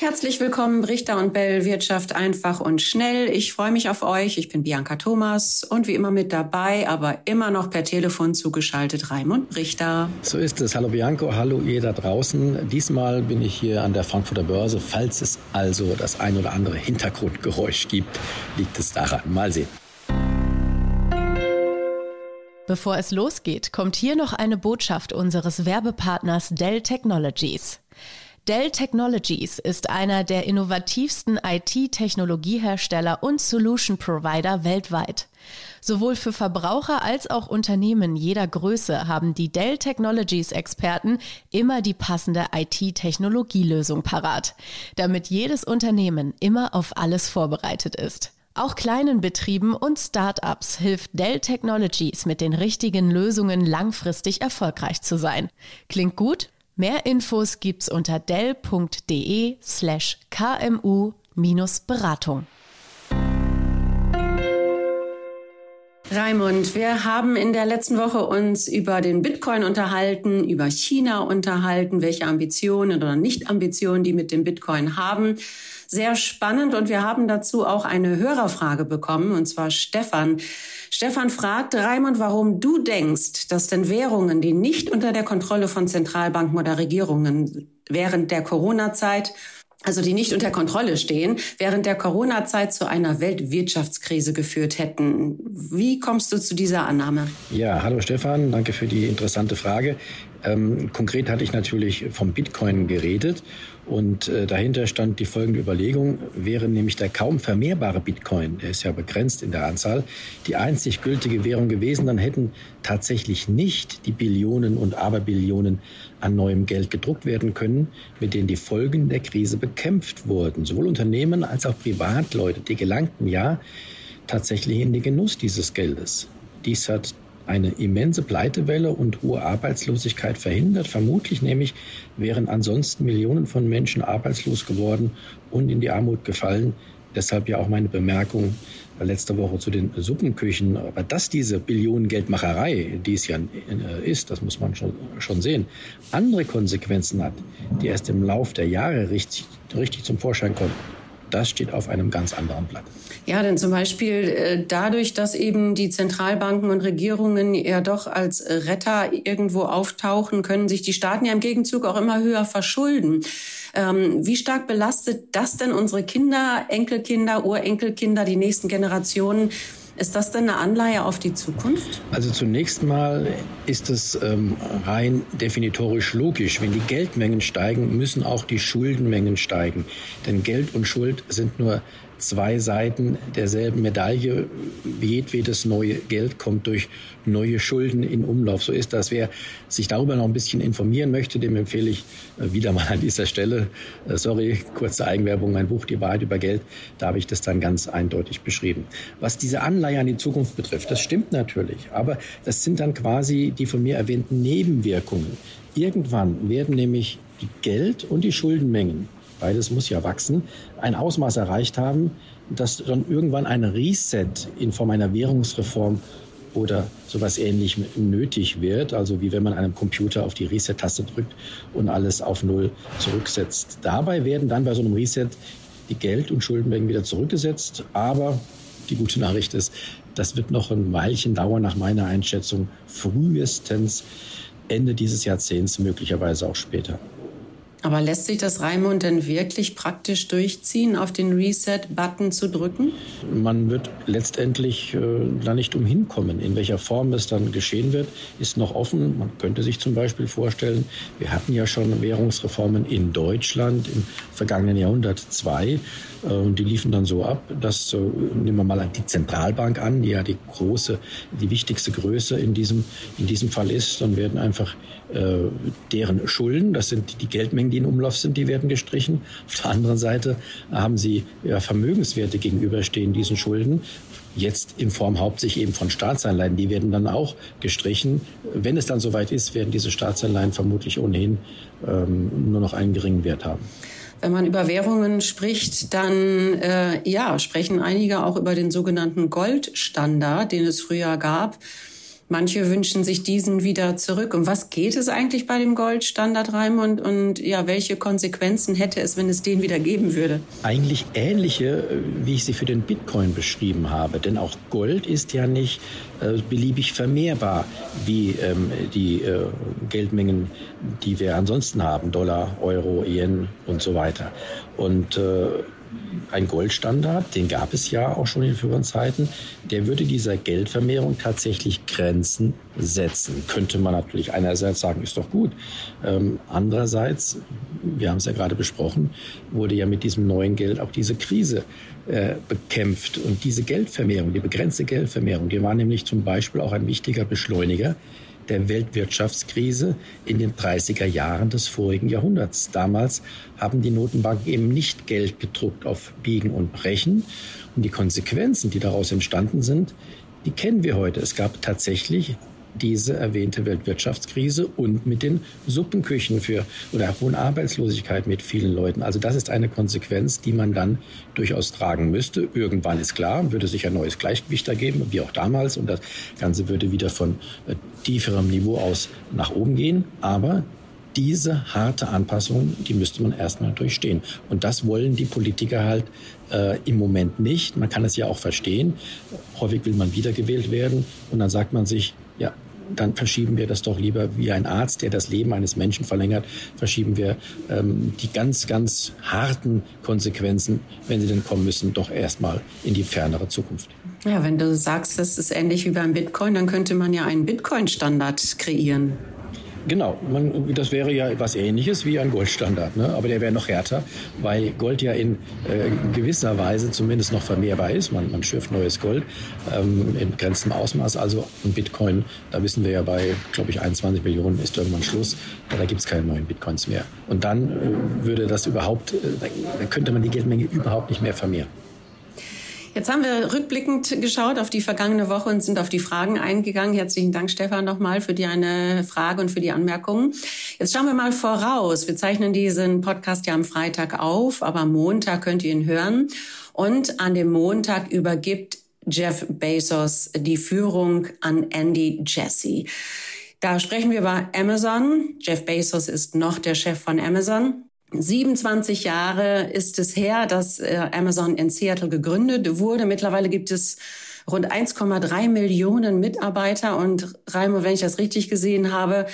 Herzlich willkommen, Richter und Bell, Wirtschaft einfach und schnell. Ich freue mich auf euch. Ich bin Bianca Thomas und wie immer mit dabei, aber immer noch per Telefon zugeschaltet, Raimund Richter. So ist es. Hallo Bianco, hallo ihr da draußen. Diesmal bin ich hier an der Frankfurter Börse. Falls es also das ein oder andere Hintergrundgeräusch gibt, liegt es daran. Mal sehen. Bevor es losgeht, kommt hier noch eine Botschaft unseres Werbepartners Dell Technologies. Dell Technologies ist einer der innovativsten IT-Technologiehersteller und Solution Provider weltweit. Sowohl für Verbraucher als auch Unternehmen jeder Größe haben die Dell Technologies Experten immer die passende IT-Technologielösung parat, damit jedes Unternehmen immer auf alles vorbereitet ist. Auch kleinen Betrieben und Start-ups hilft Dell Technologies mit den richtigen Lösungen langfristig erfolgreich zu sein. Klingt gut? Mehr Infos gibt's unter dell.de slash kmu-beratung. Raimund, wir haben in der letzten Woche uns über den Bitcoin unterhalten, über China unterhalten, welche Ambitionen oder Nicht-Ambitionen die mit dem Bitcoin haben. Sehr spannend und wir haben dazu auch eine Hörerfrage bekommen, und zwar Stefan. Stefan fragt, Raimund, warum du denkst, dass denn Währungen, die nicht unter der Kontrolle von Zentralbanken oder Regierungen während der Corona-Zeit also die nicht unter Kontrolle stehen, während der Corona-Zeit zu einer Weltwirtschaftskrise geführt hätten. Wie kommst du zu dieser Annahme? Ja, hallo Stefan, danke für die interessante Frage. Ähm, konkret hatte ich natürlich vom Bitcoin geredet und äh, dahinter stand die folgende Überlegung, wäre nämlich der kaum vermehrbare Bitcoin, der ist ja begrenzt in der Anzahl, die einzig gültige Währung gewesen, dann hätten tatsächlich nicht die Billionen und Aberbillionen an neuem Geld gedruckt werden können, mit denen die Folgen der Krise bekämpft wurden. Sowohl Unternehmen als auch Privatleute, die gelangten ja tatsächlich in den Genuss dieses Geldes. Dies hat eine immense Pleitewelle und hohe Arbeitslosigkeit verhindert. Vermutlich nämlich wären ansonsten Millionen von Menschen arbeitslos geworden und in die Armut gefallen. Deshalb ja auch meine Bemerkung letzte Woche zu den Suppenküchen. Aber dass diese Billionengeldmacherei, die es ja äh, ist, das muss man schon, schon sehen, andere Konsequenzen hat, die erst im Lauf der Jahre richtig, richtig zum Vorschein kommen, das steht auf einem ganz anderen Blatt. Ja, denn zum Beispiel äh, dadurch, dass eben die Zentralbanken und Regierungen ja doch als Retter irgendwo auftauchen, können sich die Staaten ja im Gegenzug auch immer höher verschulden. Ähm, wie stark belastet das denn unsere Kinder, Enkelkinder, Urenkelkinder, die nächsten Generationen? Ist das denn eine Anleihe auf die Zukunft? Also zunächst mal ist es ähm, rein definitorisch logisch. Wenn die Geldmengen steigen, müssen auch die Schuldenmengen steigen. Denn Geld und Schuld sind nur zwei Seiten derselben Medaille. Jedwedes neue Geld kommt durch neue Schulden in Umlauf. So ist das. Wer sich darüber noch ein bisschen informieren möchte, dem empfehle ich äh, wieder mal an dieser Stelle, äh, sorry, kurze Eigenwerbung, mein Buch Die Wahrheit über Geld. Da habe ich das dann ganz eindeutig beschrieben. Was diese Anleihe an die Zukunft betrifft, das stimmt natürlich. Aber das sind dann quasi die von mir erwähnten Nebenwirkungen. Irgendwann werden nämlich die Geld- und die Schuldenmengen beides muss ja wachsen, ein Ausmaß erreicht haben, dass dann irgendwann ein Reset in Form einer Währungsreform oder sowas ähnlich nötig wird, also wie wenn man einem Computer auf die Reset-Taste drückt und alles auf Null zurücksetzt. Dabei werden dann bei so einem Reset die Geld- und Schuldenmengen wieder zurückgesetzt, aber die gute Nachricht ist, das wird noch ein Weilchen dauern, nach meiner Einschätzung, frühestens Ende dieses Jahrzehnts, möglicherweise auch später. Aber lässt sich das Raimund denn wirklich praktisch durchziehen, auf den Reset-Button zu drücken? Man wird letztendlich äh, da nicht umhin kommen. In welcher Form es dann geschehen wird, ist noch offen. Man könnte sich zum Beispiel vorstellen, wir hatten ja schon Währungsreformen in Deutschland im vergangenen Jahrhundert zwei. Äh, und die liefen dann so ab, dass, äh, nehmen wir mal die Zentralbank an, die ja die große, die wichtigste Größe in diesem, in diesem Fall ist, dann werden einfach äh, deren Schulden, das sind die Geldmengen, die in Umlauf sind, die werden gestrichen. Auf der anderen Seite haben sie ja, Vermögenswerte gegenüberstehen diesen Schulden. Jetzt in Form hauptsächlich eben von Staatsanleihen. Die werden dann auch gestrichen. Wenn es dann soweit ist, werden diese Staatsanleihen vermutlich ohnehin ähm, nur noch einen geringen Wert haben. Wenn man über Währungen spricht, dann äh, ja, sprechen einige auch über den sogenannten Goldstandard, den es früher gab. Manche wünschen sich diesen wieder zurück. Um was geht es eigentlich bei dem Goldstandard, Raimund? Und ja, welche Konsequenzen hätte es, wenn es den wieder geben würde? Eigentlich ähnliche, wie ich sie für den Bitcoin beschrieben habe. Denn auch Gold ist ja nicht äh, beliebig vermehrbar wie ähm, die äh, Geldmengen, die wir ansonsten haben. Dollar, Euro, Yen und so weiter. Und äh, ein Goldstandard, den gab es ja auch schon in früheren Zeiten, der würde dieser Geldvermehrung tatsächlich Grenzen setzen. Könnte man natürlich einerseits sagen, ist doch gut. Ähm, andererseits, wir haben es ja gerade besprochen, wurde ja mit diesem neuen Geld auch diese Krise äh, bekämpft. Und diese Geldvermehrung, die begrenzte Geldvermehrung, die war nämlich zum Beispiel auch ein wichtiger Beschleuniger der Weltwirtschaftskrise in den 30er Jahren des vorigen Jahrhunderts. Damals haben die Notenbanken eben nicht Geld gedruckt auf Biegen und Brechen. Und die Konsequenzen, die daraus entstanden sind, die kennen wir heute. Es gab tatsächlich diese erwähnte Weltwirtschaftskrise und mit den Suppenküchen für oder hohen Arbeitslosigkeit mit vielen Leuten. Also das ist eine Konsequenz, die man dann durchaus tragen müsste. Irgendwann ist klar, würde sich ein neues Gleichgewicht ergeben, wie auch damals, und das Ganze würde wieder von äh, tieferem Niveau aus nach oben gehen. Aber diese harte Anpassung, die müsste man erstmal durchstehen. Und das wollen die Politiker halt äh, im Moment nicht. Man kann es ja auch verstehen. Häufig will man wiedergewählt werden und dann sagt man sich, ja, dann verschieben wir das doch lieber wie ein Arzt, der das Leben eines Menschen verlängert, verschieben wir ähm, die ganz, ganz harten Konsequenzen, wenn sie denn kommen müssen, doch erstmal in die fernere Zukunft. Ja, wenn du sagst, das ist ähnlich wie beim Bitcoin, dann könnte man ja einen Bitcoin-Standard kreieren. Genau, man, das wäre ja etwas Ähnliches wie ein Goldstandard, ne? aber der wäre noch härter, weil Gold ja in äh, gewisser Weise zumindest noch vermehrbar ist. Man, man schürft neues Gold ähm, in begrenztem Ausmaß. Also ein Bitcoin, da wissen wir ja bei, glaube ich, 21 Millionen ist irgendwann Schluss. Da gibt es keine neuen Bitcoins mehr. Und dann äh, würde das überhaupt, äh, da könnte man die Geldmenge überhaupt nicht mehr vermehren. Jetzt haben wir rückblickend geschaut auf die vergangene Woche und sind auf die Fragen eingegangen. Herzlichen Dank, Stefan, nochmal für die eine Frage und für die Anmerkungen. Jetzt schauen wir mal voraus. Wir zeichnen diesen Podcast ja am Freitag auf, aber am Montag könnt ihr ihn hören. Und an dem Montag übergibt Jeff Bezos die Führung an Andy Jassy. Da sprechen wir über Amazon. Jeff Bezos ist noch der Chef von Amazon. 27 Jahre ist es her, dass äh, Amazon in Seattle gegründet wurde. Mittlerweile gibt es rund 1,3 Millionen Mitarbeiter und Raimo, wenn ich das richtig gesehen habe,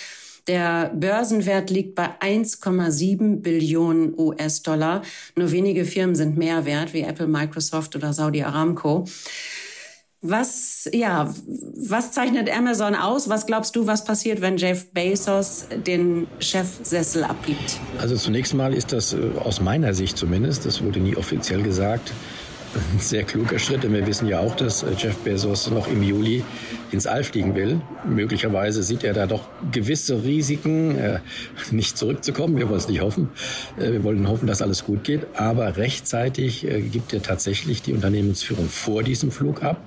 der Börsenwert liegt bei 1,7 Billionen US-Dollar. Nur wenige Firmen sind mehr wert, wie Apple, Microsoft oder Saudi Aramco. Was, ja, was zeichnet Amazon aus? Was glaubst du, was passiert, wenn Jeff Bezos den Chefsessel abgibt? Also zunächst mal ist das äh, aus meiner Sicht zumindest, das wurde nie offiziell gesagt, ein sehr kluger Schritt, denn wir wissen ja auch, dass äh, Jeff Bezos noch im Juli ins All fliegen will. Möglicherweise sieht er da doch gewisse Risiken, äh, nicht zurückzukommen. Wir wollen es nicht hoffen. Äh, wir wollen hoffen, dass alles gut geht. Aber rechtzeitig äh, gibt er tatsächlich die Unternehmensführung vor diesem Flug ab,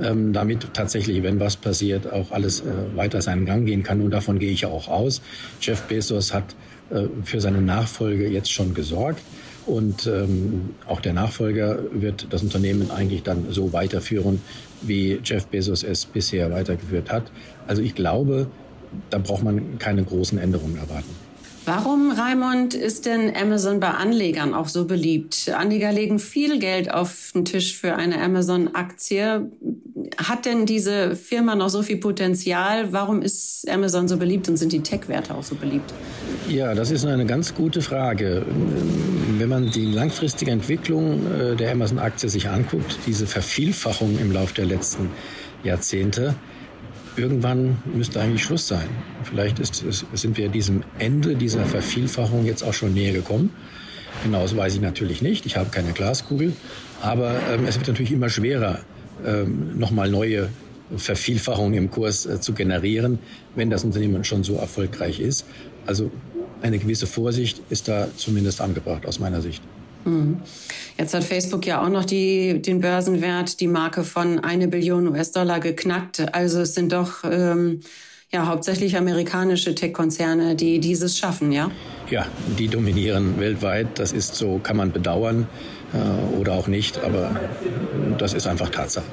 ähm, damit tatsächlich, wenn was passiert, auch alles äh, weiter seinen Gang gehen kann. Und davon gehe ich ja auch aus. Jeff Bezos hat für seine Nachfolge jetzt schon gesorgt. Und ähm, auch der Nachfolger wird das Unternehmen eigentlich dann so weiterführen, wie Jeff Bezos es bisher weitergeführt hat. Also ich glaube, da braucht man keine großen Änderungen erwarten. Warum, Raimund, ist denn Amazon bei Anlegern auch so beliebt? Anleger legen viel Geld auf den Tisch für eine Amazon-Aktie. Hat denn diese Firma noch so viel Potenzial? Warum ist Amazon so beliebt und sind die Tech-Werte auch so beliebt? Ja, das ist eine ganz gute Frage. Wenn man die langfristige Entwicklung äh, der Amazon-Aktie sich anguckt, diese Vervielfachung im Laufe der letzten Jahrzehnte, irgendwann müsste eigentlich Schluss sein. Vielleicht ist, ist, sind wir diesem Ende dieser Vervielfachung jetzt auch schon näher gekommen. Genau, das weiß ich natürlich nicht. Ich habe keine Glaskugel. Aber ähm, es wird natürlich immer schwerer, ähm, nochmal neue Vervielfachungen im Kurs äh, zu generieren, wenn das Unternehmen schon so erfolgreich ist. Also eine gewisse Vorsicht ist da zumindest angebracht aus meiner Sicht. Hm. Jetzt hat Facebook ja auch noch die, den Börsenwert, die Marke von eine Billion US-Dollar geknackt. Also es sind doch ähm, ja hauptsächlich amerikanische Tech-Konzerne, die dieses schaffen, ja? Ja, die dominieren weltweit. Das ist so, kann man bedauern äh, oder auch nicht, aber das ist einfach Tatsache.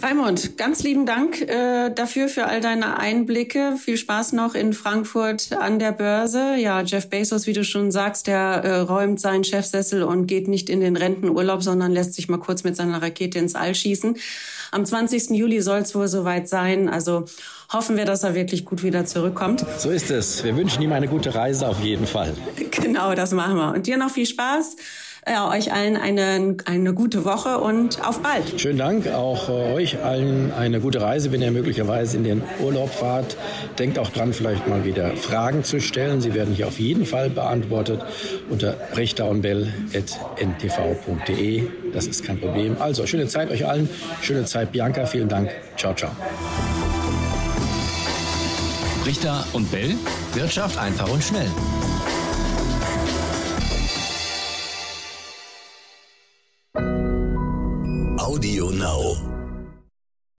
Raimund, ganz lieben Dank äh, dafür, für all deine Einblicke. Viel Spaß noch in Frankfurt an der Börse. Ja, Jeff Bezos, wie du schon sagst, der äh, räumt seinen Chefsessel und geht nicht in den Rentenurlaub, sondern lässt sich mal kurz mit seiner Rakete ins All schießen. Am 20. Juli soll es wohl soweit sein. Also hoffen wir, dass er wirklich gut wieder zurückkommt. So ist es. Wir wünschen ihm eine gute Reise auf jeden Fall. Genau, das machen wir. Und dir noch viel Spaß ja, euch allen eine, eine gute Woche und auf bald. Schönen Dank. Auch äh, euch allen eine gute Reise, wenn ihr möglicherweise in den Urlaub fahrt. Denkt auch dran, vielleicht mal wieder Fragen zu stellen. Sie werden hier auf jeden Fall beantwortet unter rechterundbell.ntv.de. Das ist kein Problem. Also, schöne Zeit euch allen. Schöne Zeit, Bianca. Vielen Dank. Ciao, ciao. Richter und Bell. Wirtschaft einfach und schnell.